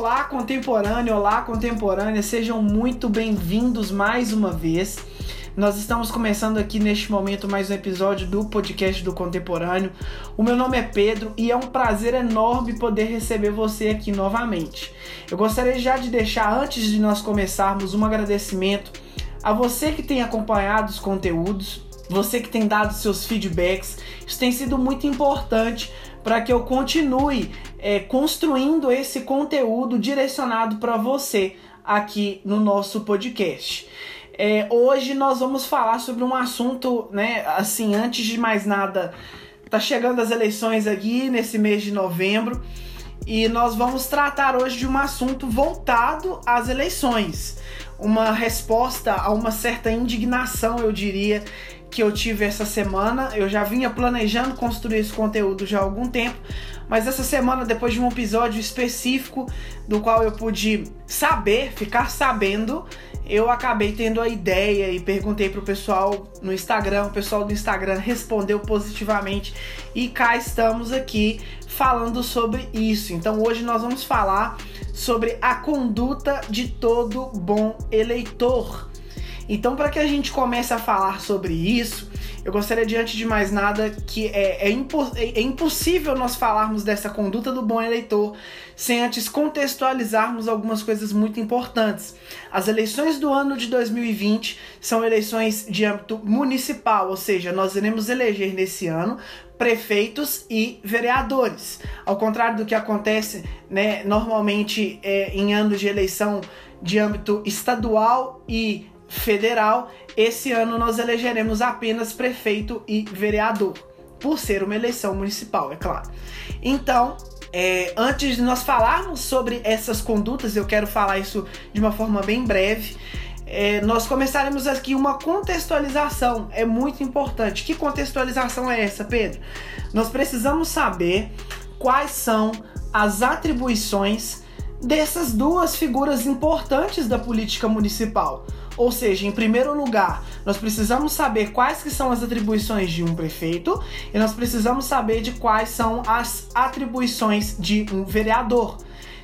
Olá, contemporâneo, olá, contemporânea, sejam muito bem-vindos mais uma vez. Nós estamos começando aqui neste momento mais um episódio do podcast do Contemporâneo. O meu nome é Pedro e é um prazer enorme poder receber você aqui novamente. Eu gostaria já de deixar, antes de nós começarmos, um agradecimento a você que tem acompanhado os conteúdos, você que tem dado seus feedbacks. Isso tem sido muito importante para que eu continue é, construindo esse conteúdo direcionado para você aqui no nosso podcast. É, hoje nós vamos falar sobre um assunto, né? Assim, antes de mais nada, tá chegando as eleições aqui nesse mês de novembro e nós vamos tratar hoje de um assunto voltado às eleições. Uma resposta a uma certa indignação, eu diria, que eu tive essa semana. Eu já vinha planejando construir esse conteúdo já há algum tempo, mas essa semana, depois de um episódio específico do qual eu pude saber, ficar sabendo, eu acabei tendo a ideia e perguntei pro pessoal no Instagram. O pessoal do Instagram respondeu positivamente e cá estamos aqui falando sobre isso. Então hoje nós vamos falar sobre a conduta de todo bom eleitor. Então, para que a gente comece a falar sobre isso, eu gostaria de, antes de mais nada, que é, é, impo é, impossível nós falarmos dessa conduta do bom eleitor sem antes contextualizarmos algumas coisas muito importantes. As eleições do ano de 2020 são eleições de âmbito municipal, ou seja, nós iremos eleger nesse ano prefeitos e vereadores. Ao contrário do que acontece né, normalmente é, em anos de eleição de âmbito estadual e federal, esse ano nós elegeremos apenas prefeito e vereador, por ser uma eleição municipal, é claro. Então, é, antes de nós falarmos sobre essas condutas, eu quero falar isso de uma forma bem breve. É, nós começaremos aqui uma contextualização, é muito importante. Que contextualização é essa, Pedro? Nós precisamos saber quais são as atribuições dessas duas figuras importantes da política municipal. Ou seja, em primeiro lugar, nós precisamos saber quais que são as atribuições de um prefeito e nós precisamos saber de quais são as atribuições de um vereador.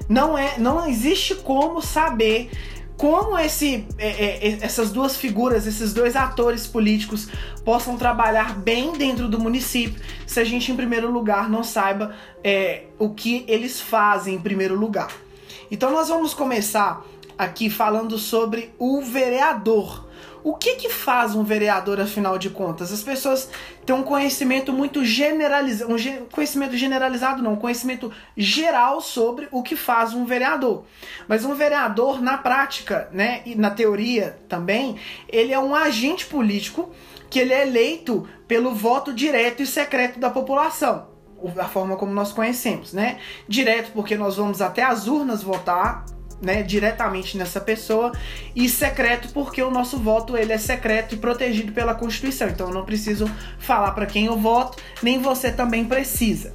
Não é, não existe como saber como esse, é, é, essas duas figuras, esses dois atores políticos possam trabalhar bem dentro do município, se a gente, em primeiro lugar, não saiba é, o que eles fazem em primeiro lugar. Então, nós vamos começar aqui falando sobre o vereador. O que que faz um vereador afinal de contas? As pessoas têm um conhecimento muito generalizado, um ge conhecimento generalizado não, um conhecimento geral sobre o que faz um vereador. Mas um vereador na prática, né, e na teoria também, ele é um agente político que ele é eleito pelo voto direto e secreto da população a forma como nós conhecemos, né? Direto porque nós vamos até as urnas votar, né, diretamente nessa pessoa e secreto porque o nosso voto ele é secreto e protegido pela Constituição. Então eu não preciso falar para quem eu voto, nem você também precisa.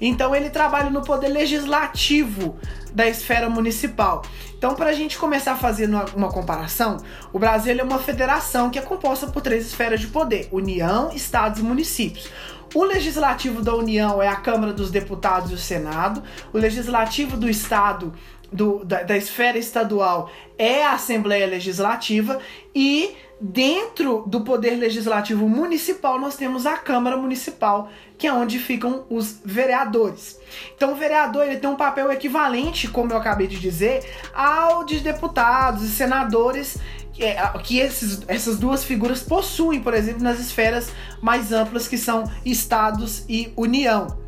Então ele trabalha no poder legislativo da esfera municipal. Então, para a gente começar a fazer uma, uma comparação, o Brasil é uma federação que é composta por três esferas de poder: União, Estados e municípios. O legislativo da União é a Câmara dos Deputados e o Senado. O legislativo do Estado do, da, da esfera estadual é a Assembleia Legislativa e dentro do poder legislativo municipal nós temos a Câmara Municipal, que é onde ficam os vereadores. Então o vereador ele tem um papel equivalente, como eu acabei de dizer, ao de deputados e senadores é, que esses, essas duas figuras possuem, por exemplo, nas esferas mais amplas que são estados e União.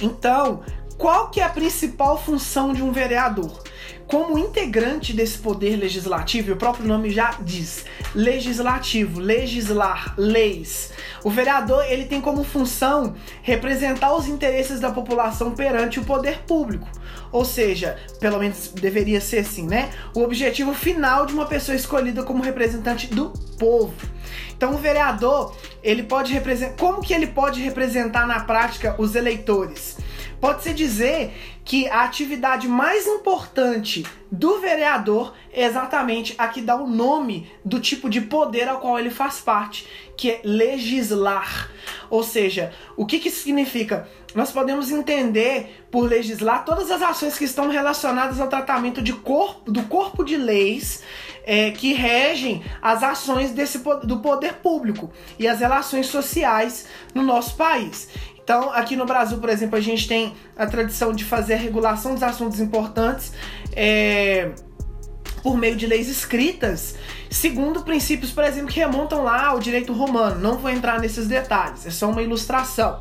Então, qual que é a principal função de um vereador? Como integrante desse poder legislativo, o próprio nome já diz, legislativo, legislar, leis. O vereador, ele tem como função representar os interesses da população perante o poder público. Ou seja, pelo menos deveria ser assim, né? O objetivo final de uma pessoa escolhida como representante do povo. Então o vereador, ele pode representar, como que ele pode representar na prática os eleitores? Pode-se dizer que a atividade mais importante do vereador é exatamente a que dá o nome do tipo de poder ao qual ele faz parte, que é legislar. Ou seja, o que, que significa? Nós podemos entender por legislar todas as ações que estão relacionadas ao tratamento de corpo, do corpo de leis é, que regem as ações desse, do poder público e as relações sociais no nosso país. Então, aqui no Brasil, por exemplo, a gente tem a tradição de fazer a regulação dos assuntos importantes é, por meio de leis escritas, segundo princípios, por exemplo, que remontam lá ao direito romano. Não vou entrar nesses detalhes, é só uma ilustração.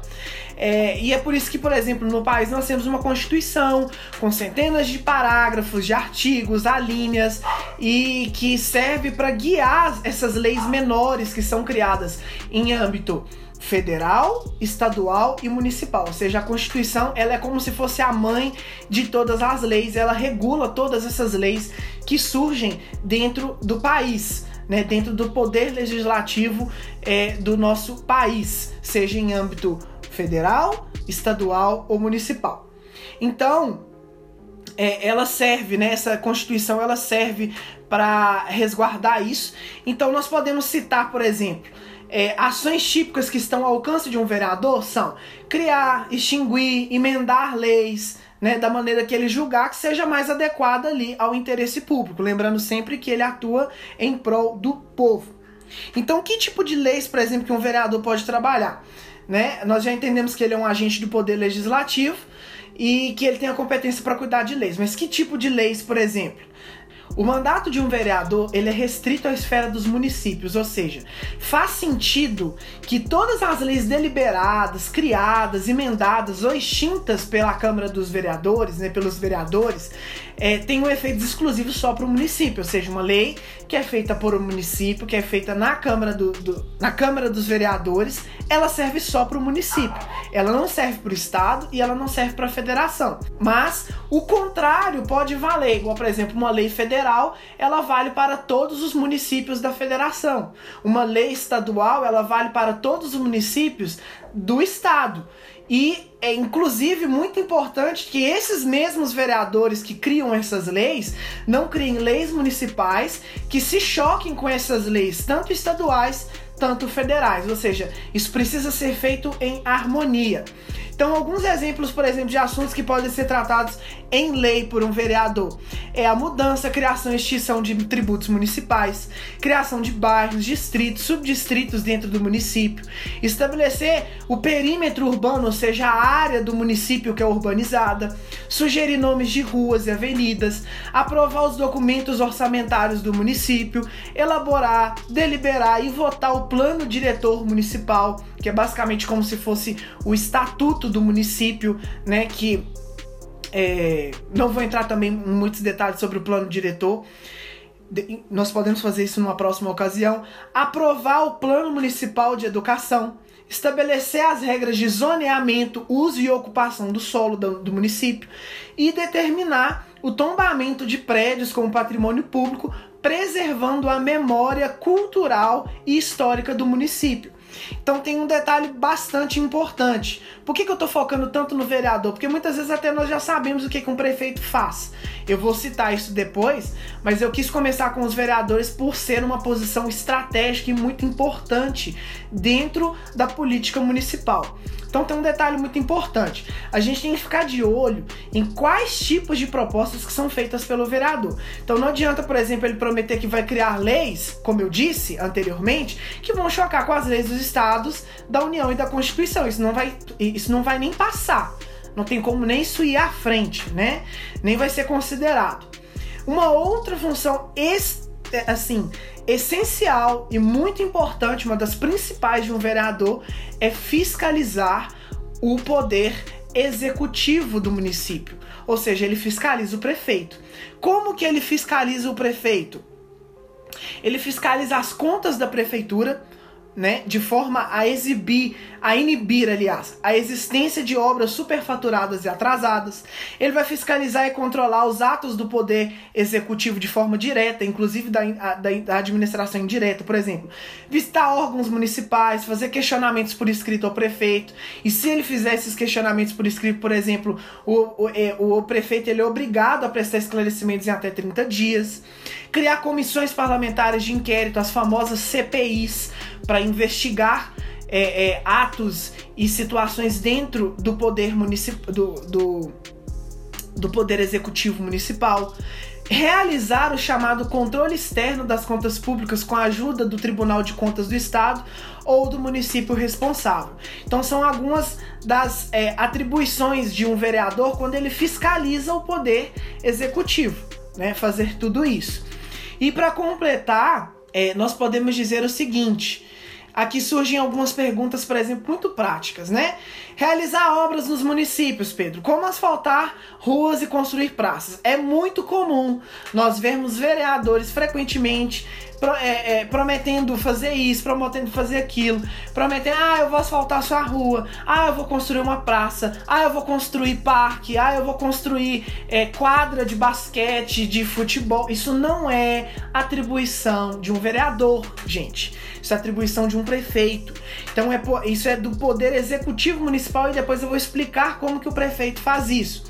É, e é por isso que, por exemplo, no país nós temos uma constituição com centenas de parágrafos, de artigos, alíneas e que serve para guiar essas leis menores que são criadas em âmbito federal, estadual e municipal. Ou seja, a Constituição ela é como se fosse a mãe de todas as leis, ela regula todas essas leis que surgem dentro do país. Né, dentro do poder legislativo é, do nosso país, seja em âmbito federal, estadual ou municipal. Então, é, ela serve, né, essa Constituição ela serve para resguardar isso. Então, nós podemos citar, por exemplo, é, ações típicas que estão ao alcance de um vereador são criar, extinguir, emendar leis, né, da maneira que ele julgar que seja mais adequada ali ao interesse público, lembrando sempre que ele atua em prol do povo. Então, que tipo de leis, por exemplo, que um vereador pode trabalhar? Né? Nós já entendemos que ele é um agente do poder legislativo e que ele tem a competência para cuidar de leis. Mas que tipo de leis, por exemplo? O mandato de um vereador ele é restrito à esfera dos municípios, ou seja, faz sentido que todas as leis deliberadas, criadas, emendadas ou extintas pela Câmara dos Vereadores, né, pelos vereadores, é, tenham efeitos exclusivos só para o município, ou seja, uma lei que é feita por um município, que é feita na Câmara, do, do na Câmara dos Vereadores, ela serve só para o município. Ela não serve para o Estado e ela não serve para a federação. Mas o contrário pode valer, igual, por exemplo, uma lei federal, ela vale para todos os municípios da federação. Uma lei estadual, ela vale para todos os municípios do Estado. E é inclusive muito importante que esses mesmos vereadores que criam essas leis não criem leis municipais que se choquem com essas leis, tanto estaduais, tanto federais. Ou seja, isso precisa ser feito em harmonia. Então, alguns exemplos, por exemplo, de assuntos que podem ser tratados em lei por um vereador. É a mudança, criação e extinção de tributos municipais, criação de bairros, distritos, subdistritos dentro do município, estabelecer o perímetro urbano, ou seja, a área do município que é urbanizada, sugerir nomes de ruas e avenidas, aprovar os documentos orçamentários do município, elaborar, deliberar e votar o plano diretor municipal, que é basicamente como se fosse o estatuto do município, né, que é, não vou entrar também em muitos detalhes sobre o plano diretor. Nós podemos fazer isso numa próxima ocasião. Aprovar o plano municipal de educação. Estabelecer as regras de zoneamento, uso e ocupação do solo do, do município. E determinar o tombamento de prédios como patrimônio público, preservando a memória cultural e histórica do município. Então tem um detalhe bastante importante. Por que, que eu estou focando tanto no vereador? Porque muitas vezes até nós já sabemos o que, que um prefeito faz. Eu vou citar isso depois, mas eu quis começar com os vereadores por ser uma posição estratégica e muito importante dentro da política municipal. Então tem um detalhe muito importante. A gente tem que ficar de olho em quais tipos de propostas que são feitas pelo vereador. Então não adianta, por exemplo, ele prometer que vai criar leis, como eu disse anteriormente, que vão chocar com as leis dos estados, da União e da Constituição. Isso não vai, isso não vai nem passar. Não tem como nem isso ir à frente, né? Nem vai ser considerado. Uma outra função assim, essencial e muito importante, uma das principais de um vereador, é fiscalizar o poder executivo do município. Ou seja, ele fiscaliza o prefeito. Como que ele fiscaliza o prefeito? Ele fiscaliza as contas da prefeitura, né, de forma a exibir a inibir, aliás, a existência de obras superfaturadas e atrasadas. Ele vai fiscalizar e controlar os atos do poder executivo de forma direta, inclusive da, da, da administração indireta, por exemplo, visitar órgãos municipais, fazer questionamentos por escrito ao prefeito. E se ele fizer esses questionamentos por escrito, por exemplo, o, o, é, o, prefeito ele é obrigado a prestar esclarecimentos em até 30 dias. Criar comissões parlamentares de inquérito, as famosas CPIs, para investigar é, é, atos e situações dentro do poder municipal do, do, do poder executivo municipal realizar o chamado controle externo das contas públicas com a ajuda do Tribunal de Contas do Estado ou do município responsável. Então, são algumas das é, atribuições de um vereador quando ele fiscaliza o poder executivo, né? Fazer tudo isso. E para completar, é, nós podemos dizer o seguinte Aqui surgem algumas perguntas, por exemplo, muito práticas, né? Realizar obras nos municípios, Pedro. Como asfaltar ruas e construir praças? É muito comum nós vermos vereadores frequentemente é, é, prometendo fazer isso, prometendo fazer aquilo, prometendo, ah, eu vou asfaltar sua rua, ah, eu vou construir uma praça, ah, eu vou construir parque, ah, eu vou construir é, quadra de basquete, de futebol. Isso não é atribuição de um vereador, gente. Isso é atribuição de um prefeito. Então é, isso é do poder executivo municipal e depois eu vou explicar como que o prefeito faz isso.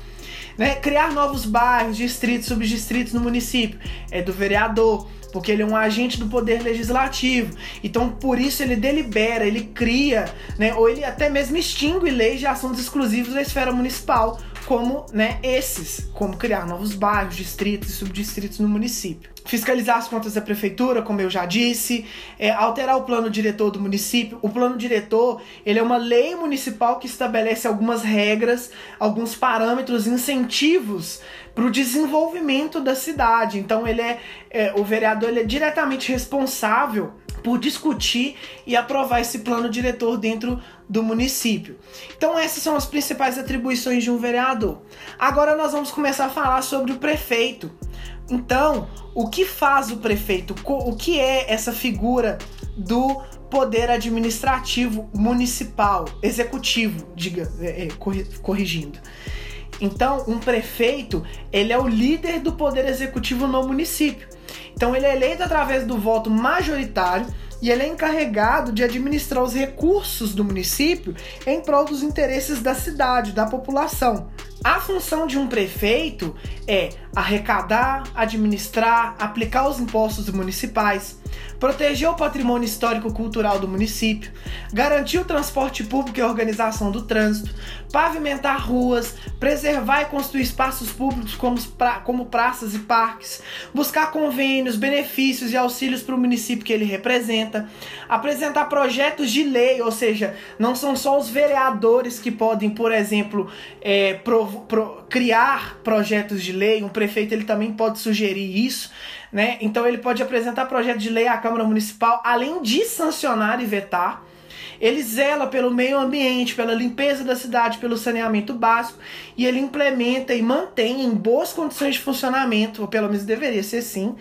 Né? Criar novos bairros, distritos, subdistritos no município é do vereador porque ele é um agente do poder legislativo. Então, por isso ele delibera, ele cria, né, ou ele até mesmo extingue leis de assuntos exclusivos da esfera municipal, como né, esses, como criar novos bairros, distritos e subdistritos no município. Fiscalizar as contas da prefeitura, como eu já disse, é, alterar o plano diretor do município. O plano diretor ele é uma lei municipal que estabelece algumas regras, alguns parâmetros, incentivos para o desenvolvimento da cidade. Então ele é, é o vereador ele é diretamente responsável por discutir e aprovar esse plano diretor dentro do município. Então essas são as principais atribuições de um vereador. Agora nós vamos começar a falar sobre o prefeito. Então, o que faz o prefeito? O que é essa figura do poder administrativo municipal, executivo, diga, é, é, corrigindo. Então, um prefeito, ele é o líder do poder executivo no município. Então, ele é eleito através do voto majoritário e ele é encarregado de administrar os recursos do município em prol dos interesses da cidade, da população. A função de um prefeito é arrecadar, administrar, aplicar os impostos municipais, proteger o patrimônio histórico-cultural do município, garantir o transporte público e a organização do trânsito, pavimentar ruas, preservar e construir espaços públicos como, pra, como praças e parques, buscar convênios, benefícios e auxílios para o município que ele representa, apresentar projetos de lei, ou seja, não são só os vereadores que podem, por exemplo, é, pro, pro, criar projetos de lei, um prefeito ele também pode sugerir isso, né? Então ele pode apresentar projeto de lei à Câmara Municipal, além de sancionar e vetar. Ele zela pelo meio ambiente, pela limpeza da cidade, pelo saneamento básico e ele implementa e mantém em boas condições de funcionamento, ou pelo menos deveria ser assim,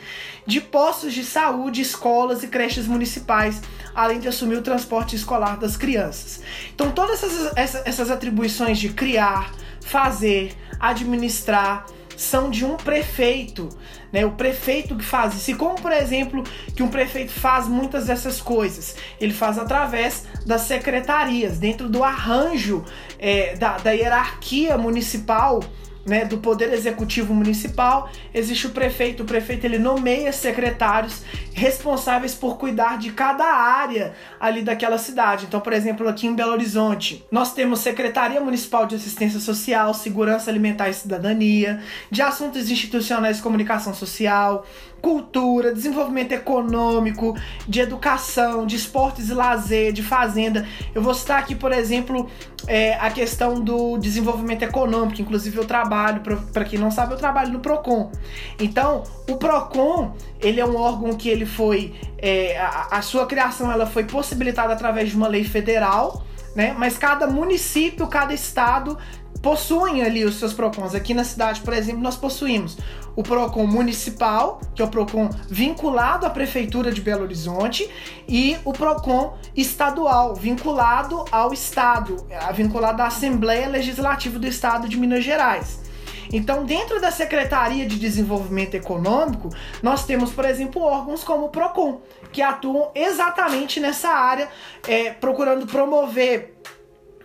de postos de saúde, escolas e creches municipais, além de assumir o transporte escolar das crianças. Então, todas essas, essas atribuições de criar, fazer, administrar, são de um prefeito, né? O prefeito que faz isso. E como, por exemplo, que um prefeito faz muitas dessas coisas? Ele faz através das secretarias, dentro do arranjo é, da, da hierarquia municipal né, do poder executivo municipal, existe o prefeito. O prefeito ele nomeia secretários responsáveis por cuidar de cada área ali daquela cidade. Então, por exemplo, aqui em Belo Horizonte, nós temos Secretaria Municipal de Assistência Social, Segurança Alimentar e Cidadania, de Assuntos Institucionais e Comunicação Social, cultura, desenvolvimento econômico, de educação, de esportes e lazer, de fazenda. Eu vou citar aqui, por exemplo, é, a questão do desenvolvimento econômico. Inclusive, eu trabalho, para quem não sabe, eu trabalho no PROCON. Então, o PROCON, ele é um órgão que ele foi. É, a, a sua criação ela foi possibilitada através de uma lei federal. Né? Mas cada município, cada estado possuem ali os seus PROCONs. Aqui na cidade, por exemplo, nós possuímos o PROCON municipal, que é o PROCON vinculado à Prefeitura de Belo Horizonte, e o PROCON estadual, vinculado ao Estado, vinculado à Assembleia Legislativa do Estado de Minas Gerais. Então, dentro da Secretaria de Desenvolvimento Econômico, nós temos, por exemplo, órgãos como o PROCON, que atuam exatamente nessa área, é, procurando promover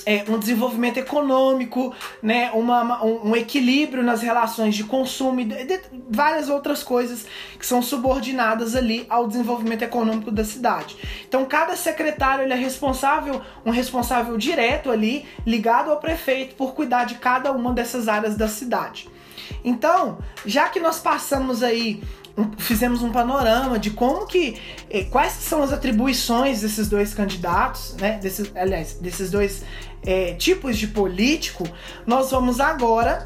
é, um desenvolvimento econômico, né, uma, um, um, equilíbrio nas relações de consumo e de, de, várias outras coisas que são subordinadas ali ao desenvolvimento econômico da cidade. Então cada secretário ele é responsável, um responsável direto ali, ligado ao prefeito por cuidar de cada uma dessas áreas da cidade. Então, já que nós passamos aí fizemos um panorama de como que eh, quais são as atribuições desses dois candidatos, né? Desses, aliás, desses dois é, tipos de político, nós vamos agora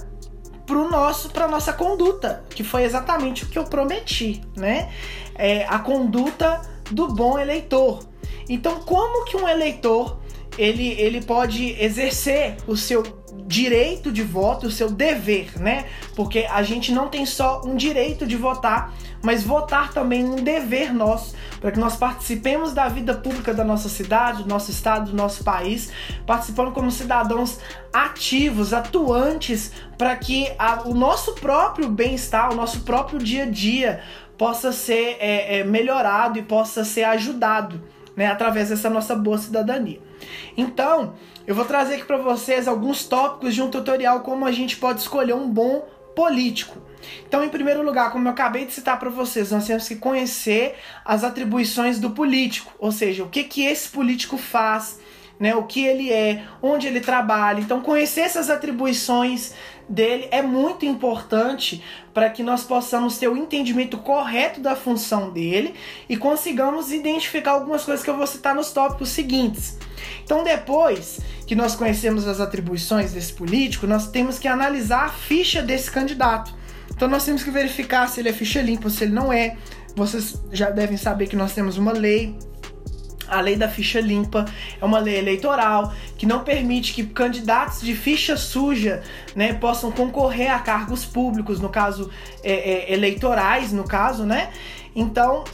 pro nosso para nossa conduta, que foi exatamente o que eu prometi, né? É, a conduta do bom eleitor. Então, como que um eleitor ele, ele pode exercer o seu direito de voto, o seu dever, né? Porque a gente não tem só um direito de votar, mas votar também é um dever nosso, para que nós participemos da vida pública da nossa cidade, do nosso estado, do nosso país, participando como cidadãos ativos, atuantes, para que a, o nosso próprio bem-estar, o nosso próprio dia a dia possa ser é, é, melhorado e possa ser ajudado, né? Através dessa nossa boa cidadania. Então, eu vou trazer aqui para vocês alguns tópicos de um tutorial como a gente pode escolher um bom político. Então, em primeiro lugar, como eu acabei de citar para vocês, nós temos que conhecer as atribuições do político, ou seja, o que que esse político faz, né, o que ele é, onde ele trabalha. Então, conhecer essas atribuições dele é muito importante para que nós possamos ter o entendimento correto da função dele e consigamos identificar algumas coisas que eu vou citar nos tópicos seguintes. Então, depois que nós conhecemos as atribuições desse político, nós temos que analisar a ficha desse candidato. Então, nós temos que verificar se ele é ficha limpa se ele não é. Vocês já devem saber que nós temos uma lei a lei da ficha limpa é uma lei eleitoral que não permite que candidatos de ficha suja né, possam concorrer a cargos públicos, no caso é, é, eleitorais, no caso, né? Então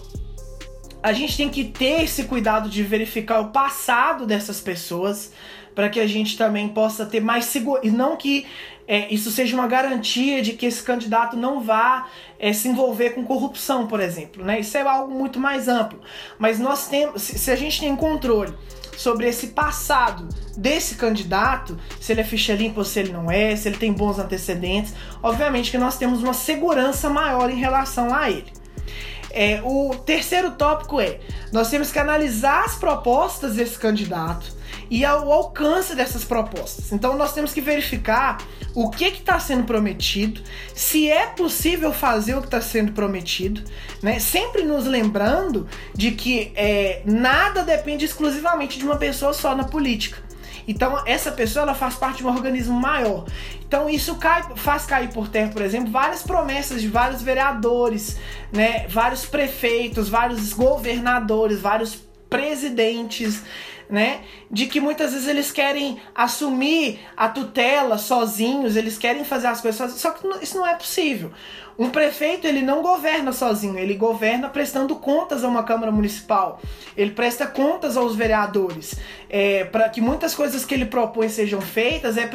a gente tem que ter esse cuidado de verificar o passado dessas pessoas para que a gente também possa ter mais segurança. E não que é, isso seja uma garantia de que esse candidato não vá é, se envolver com corrupção, por exemplo. Né? Isso é algo muito mais amplo. Mas nós temos. Se, a gente tem controle sobre esse passado desse candidato, se ele é ficha limpa ou se ele não é, se ele tem bons antecedentes, obviamente que nós temos uma segurança maior em relação a ele. É, o terceiro tópico é: nós temos que analisar as propostas desse candidato e o alcance dessas propostas. Então nós temos que verificar o que está sendo prometido, se é possível fazer o que está sendo prometido, né? Sempre nos lembrando de que é, nada depende exclusivamente de uma pessoa só na política. Então essa pessoa ela faz parte de um organismo maior. Então isso cai, faz cair por terra, por exemplo, várias promessas de vários vereadores, né, vários prefeitos, vários governadores, vários presidentes, né? De que muitas vezes eles querem assumir a tutela sozinhos, eles querem fazer as coisas sozinhos, só que isso não é possível. Um prefeito ele não governa sozinho, ele governa prestando contas a uma Câmara Municipal, ele presta contas aos vereadores. É, Para que muitas coisas que ele propõe sejam feitas, é,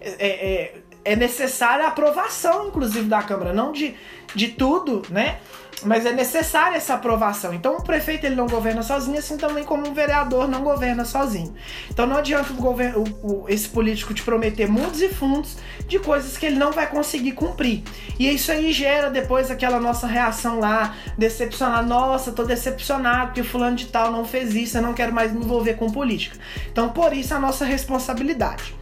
é, é, é necessária a aprovação, inclusive, da Câmara, não de, de tudo, né? Mas é necessária essa aprovação. Então o prefeito ele não governa sozinho, assim também como um vereador não governa sozinho. Então não adianta o governo, o, o, esse político te prometer mundos e fundos de coisas que ele não vai conseguir cumprir. E isso aí gera depois aquela nossa reação lá, decepcionar. Nossa, tô decepcionado porque fulano de tal não fez isso, eu não quero mais me envolver com política. Então por isso a nossa responsabilidade.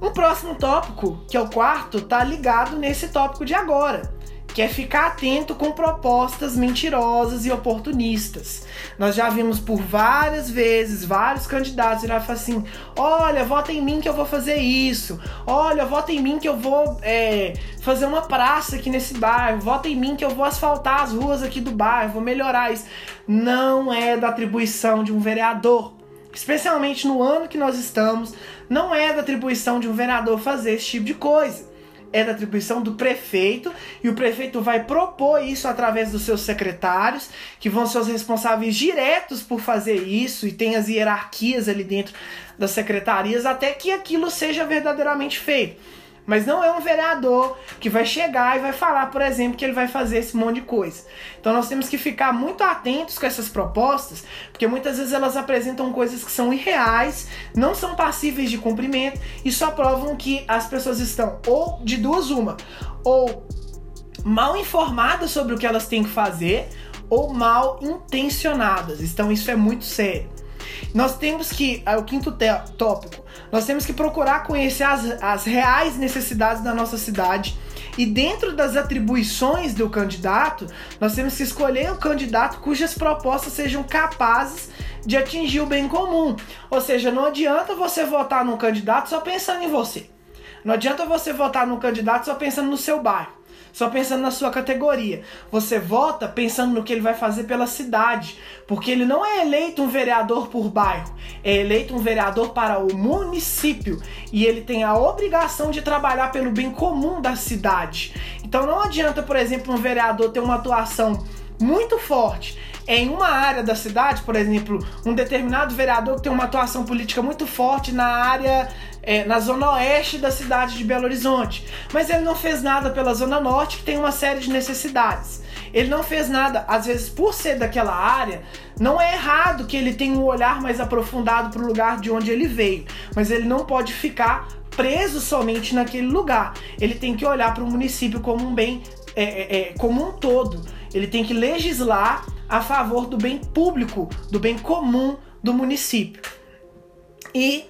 Um próximo tópico, que é o quarto, tá ligado nesse tópico de agora que é ficar atento com propostas mentirosas e oportunistas. Nós já vimos por várias vezes vários candidatos virar e falar assim: olha, vota em mim que eu vou fazer isso, olha, vota em mim que eu vou é, fazer uma praça aqui nesse bairro, vota em mim que eu vou asfaltar as ruas aqui do bairro, vou melhorar isso. Não é da atribuição de um vereador. especialmente no ano que nós estamos, não é da atribuição de um vereador fazer esse tipo de coisa. É da atribuição do prefeito e o prefeito vai propor isso através dos seus secretários, que vão ser os responsáveis diretos por fazer isso e tem as hierarquias ali dentro das secretarias até que aquilo seja verdadeiramente feito. Mas não é um vereador que vai chegar e vai falar, por exemplo, que ele vai fazer esse monte de coisa. Então nós temos que ficar muito atentos com essas propostas, porque muitas vezes elas apresentam coisas que são irreais, não são passíveis de cumprimento e só provam que as pessoas estão ou de duas uma, ou mal informadas sobre o que elas têm que fazer, ou mal intencionadas. Então isso é muito sério. Nós temos que, é o quinto tópico, nós temos que procurar conhecer as, as reais necessidades da nossa cidade. E dentro das atribuições do candidato, nós temos que escolher um candidato cujas propostas sejam capazes de atingir o bem comum. Ou seja, não adianta você votar num candidato só pensando em você. Não adianta você votar num candidato só pensando no seu bairro só pensando na sua categoria. Você vota pensando no que ele vai fazer pela cidade, porque ele não é eleito um vereador por bairro, é eleito um vereador para o município e ele tem a obrigação de trabalhar pelo bem comum da cidade. Então não adianta, por exemplo, um vereador ter uma atuação muito forte em uma área da cidade, por exemplo, um determinado vereador que tem uma atuação política muito forte na área, é, na zona oeste da cidade de Belo Horizonte, mas ele não fez nada pela zona norte, que tem uma série de necessidades. Ele não fez nada, às vezes, por ser daquela área, não é errado que ele tenha um olhar mais aprofundado para o lugar de onde ele veio, mas ele não pode ficar preso somente naquele lugar. Ele tem que olhar para o município como um bem, é, é, é como um todo. Ele tem que legislar a favor do bem público, do bem comum do município. E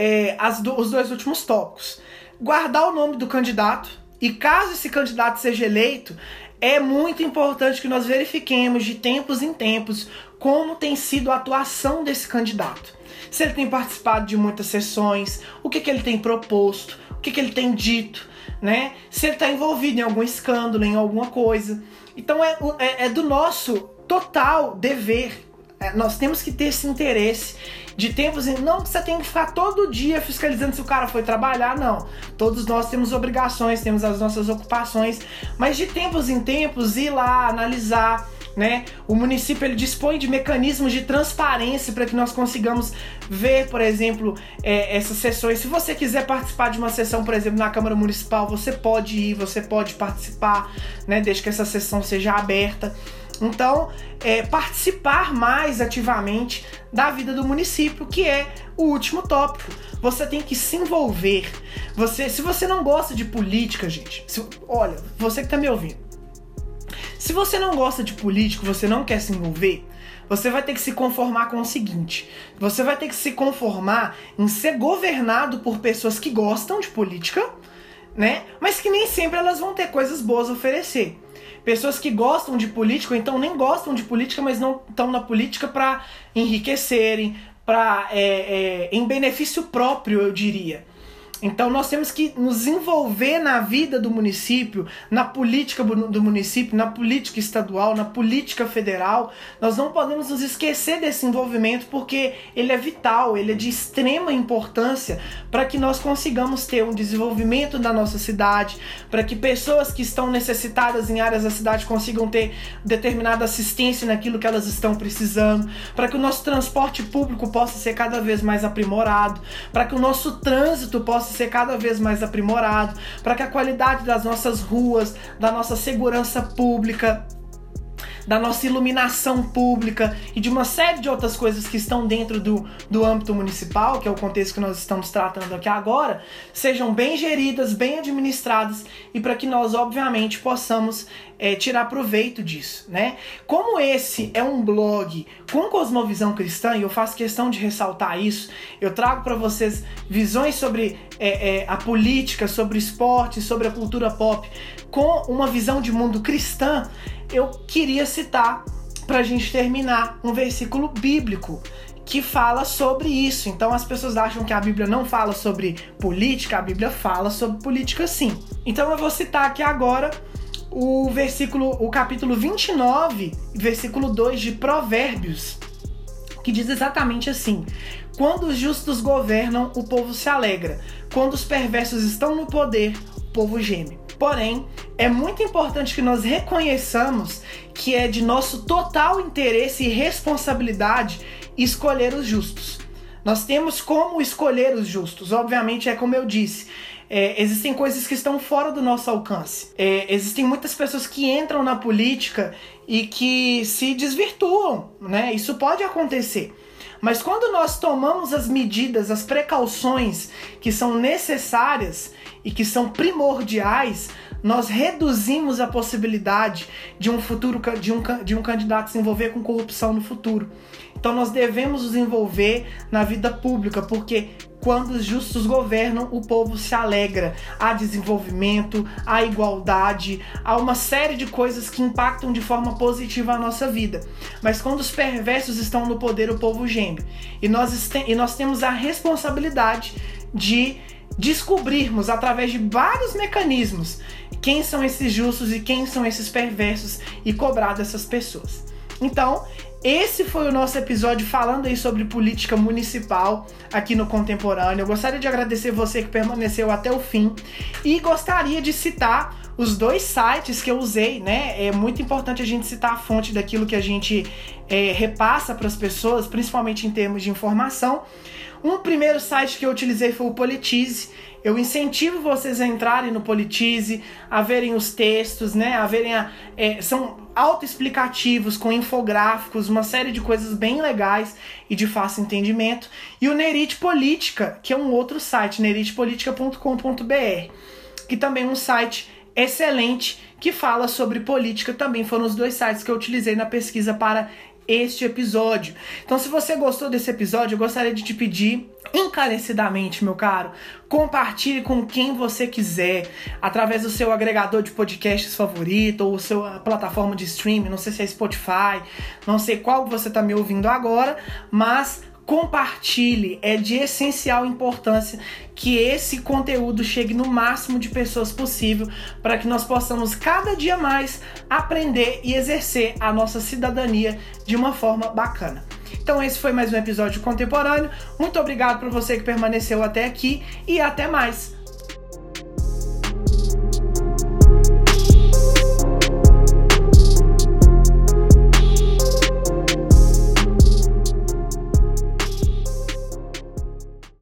é, do, os dois últimos tópicos. Guardar o nome do candidato e caso esse candidato seja eleito, é muito importante que nós verifiquemos de tempos em tempos como tem sido a atuação desse candidato. Se ele tem participado de muitas sessões, o que, que ele tem proposto, o que, que ele tem dito, né? Se ele está envolvido em algum escândalo, em alguma coisa. Então é, é, é do nosso total dever. É, nós temos que ter esse interesse de tempos em. Não que você tem que ficar todo dia fiscalizando se o cara foi trabalhar, não. Todos nós temos obrigações, temos as nossas ocupações, mas de tempos em tempos ir lá, analisar. Né? O município ele dispõe de mecanismos de transparência para que nós consigamos ver, por exemplo, é, essas sessões. Se você quiser participar de uma sessão, por exemplo, na Câmara Municipal, você pode ir, você pode participar, né? Desde que essa sessão seja aberta. Então, é, participar mais ativamente da vida do município, que é o último tópico. Você tem que se envolver. Você, se você não gosta de política, gente, se, olha, você que está me ouvindo. Se você não gosta de político, você não quer se envolver, você vai ter que se conformar com o seguinte: você vai ter que se conformar em ser governado por pessoas que gostam de política, né? Mas que nem sempre elas vão ter coisas boas a oferecer. Pessoas que gostam de política, ou então nem gostam de política, mas não estão na política para enriquecerem, para é, é, em benefício próprio, eu diria. Então nós temos que nos envolver na vida do município, na política do município, na política estadual, na política federal. Nós não podemos nos esquecer desse envolvimento porque ele é vital, ele é de extrema importância para que nós consigamos ter um desenvolvimento da nossa cidade, para que pessoas que estão necessitadas em áreas da cidade consigam ter determinada assistência naquilo que elas estão precisando, para que o nosso transporte público possa ser cada vez mais aprimorado, para que o nosso trânsito possa possa ser cada vez mais aprimorado, para que a qualidade das nossas ruas, da nossa segurança pública, da nossa iluminação pública e de uma série de outras coisas que estão dentro do, do âmbito municipal, que é o contexto que nós estamos tratando aqui agora, sejam bem geridas, bem administradas e para que nós, obviamente, possamos é, tirar proveito disso, né? Como esse é um blog com cosmovisão cristã, e eu faço questão de ressaltar isso, eu trago para vocês visões sobre é, é, a política, sobre o esporte, sobre a cultura pop, com uma visão de mundo cristã, eu queria citar para a gente terminar um versículo bíblico que fala sobre isso. Então as pessoas acham que a Bíblia não fala sobre política, a Bíblia fala sobre política sim. Então eu vou citar aqui agora o versículo, o capítulo 29, versículo 2 de Provérbios. que diz exatamente assim: Quando os justos governam, o povo se alegra. Quando os perversos estão no poder, o povo geme. Porém, é muito importante que nós reconheçamos que é de nosso total interesse e responsabilidade escolher os justos. Nós temos como escolher os justos. Obviamente, é como eu disse, é, existem coisas que estão fora do nosso alcance. É, existem muitas pessoas que entram na política e que se desvirtuam, né? Isso pode acontecer. Mas quando nós tomamos as medidas, as precauções que são necessárias e que são primordiais, nós reduzimos a possibilidade de um futuro de um, de um candidato se envolver com corrupção no futuro. Então nós devemos nos envolver na vida pública, porque quando os justos governam, o povo se alegra. Há desenvolvimento, há igualdade, há uma série de coisas que impactam de forma positiva a nossa vida. Mas quando os perversos estão no poder, o povo geme. E nós, e nós temos a responsabilidade de descobrirmos através de vários mecanismos quem são esses justos e quem são esses perversos e cobrar dessas pessoas. Então, esse foi o nosso episódio falando aí sobre política municipal aqui no Contemporâneo. Eu gostaria de agradecer você que permaneceu até o fim e gostaria de citar os dois sites que eu usei, né? É muito importante a gente citar a fonte daquilo que a gente é, repassa para as pessoas, principalmente em termos de informação. Um primeiro site que eu utilizei foi o Politize. Eu incentivo vocês a entrarem no Politize, a verem os textos, né? A verem a, é, são autoexplicativos com infográficos, uma série de coisas bem legais e de fácil entendimento. E o Nerite Política, que é um outro site, neritepolitica.com.br, que também é um site excelente que fala sobre política. Também foram os dois sites que eu utilizei na pesquisa para este episódio. Então, se você gostou desse episódio, eu gostaria de te pedir encarecidamente, meu caro, compartilhe com quem você quiser, através do seu agregador de podcasts favorito ou sua plataforma de streaming, não sei se é Spotify, não sei qual você está me ouvindo agora, mas compartilhe, é de essencial importância que esse conteúdo chegue no máximo de pessoas possível para que nós possamos cada dia mais aprender e exercer a nossa cidadania de uma forma bacana. Então esse foi mais um episódio contemporâneo. Muito obrigado por você que permaneceu até aqui e até mais.